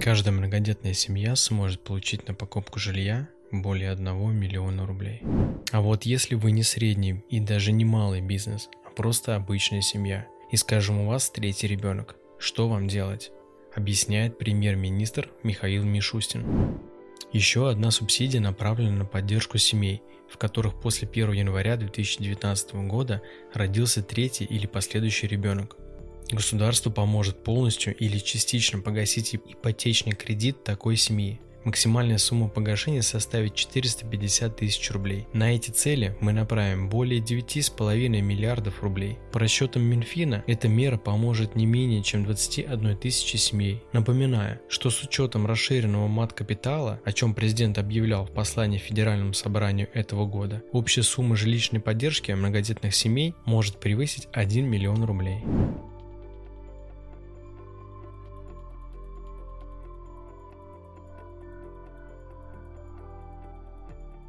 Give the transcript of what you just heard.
Каждая многодетная семья сможет получить на покупку жилья более 1 миллиона рублей. А вот если вы не средний и даже не малый бизнес, а просто обычная семья, и скажем у вас третий ребенок, что вам делать? Объясняет премьер-министр Михаил Мишустин. Еще одна субсидия направлена на поддержку семей, в которых после 1 января 2019 года родился третий или последующий ребенок. Государство поможет полностью или частично погасить ипотечный кредит такой семьи. Максимальная сумма погашения составит 450 тысяч рублей. На эти цели мы направим более 9,5 миллиардов рублей. По расчетам Минфина, эта мера поможет не менее чем 21 тысячи семей. Напоминаю, что с учетом расширенного мат-капитала, о чем президент объявлял в послании Федеральному собранию этого года, общая сумма жилищной поддержки многодетных семей может превысить 1 миллион рублей.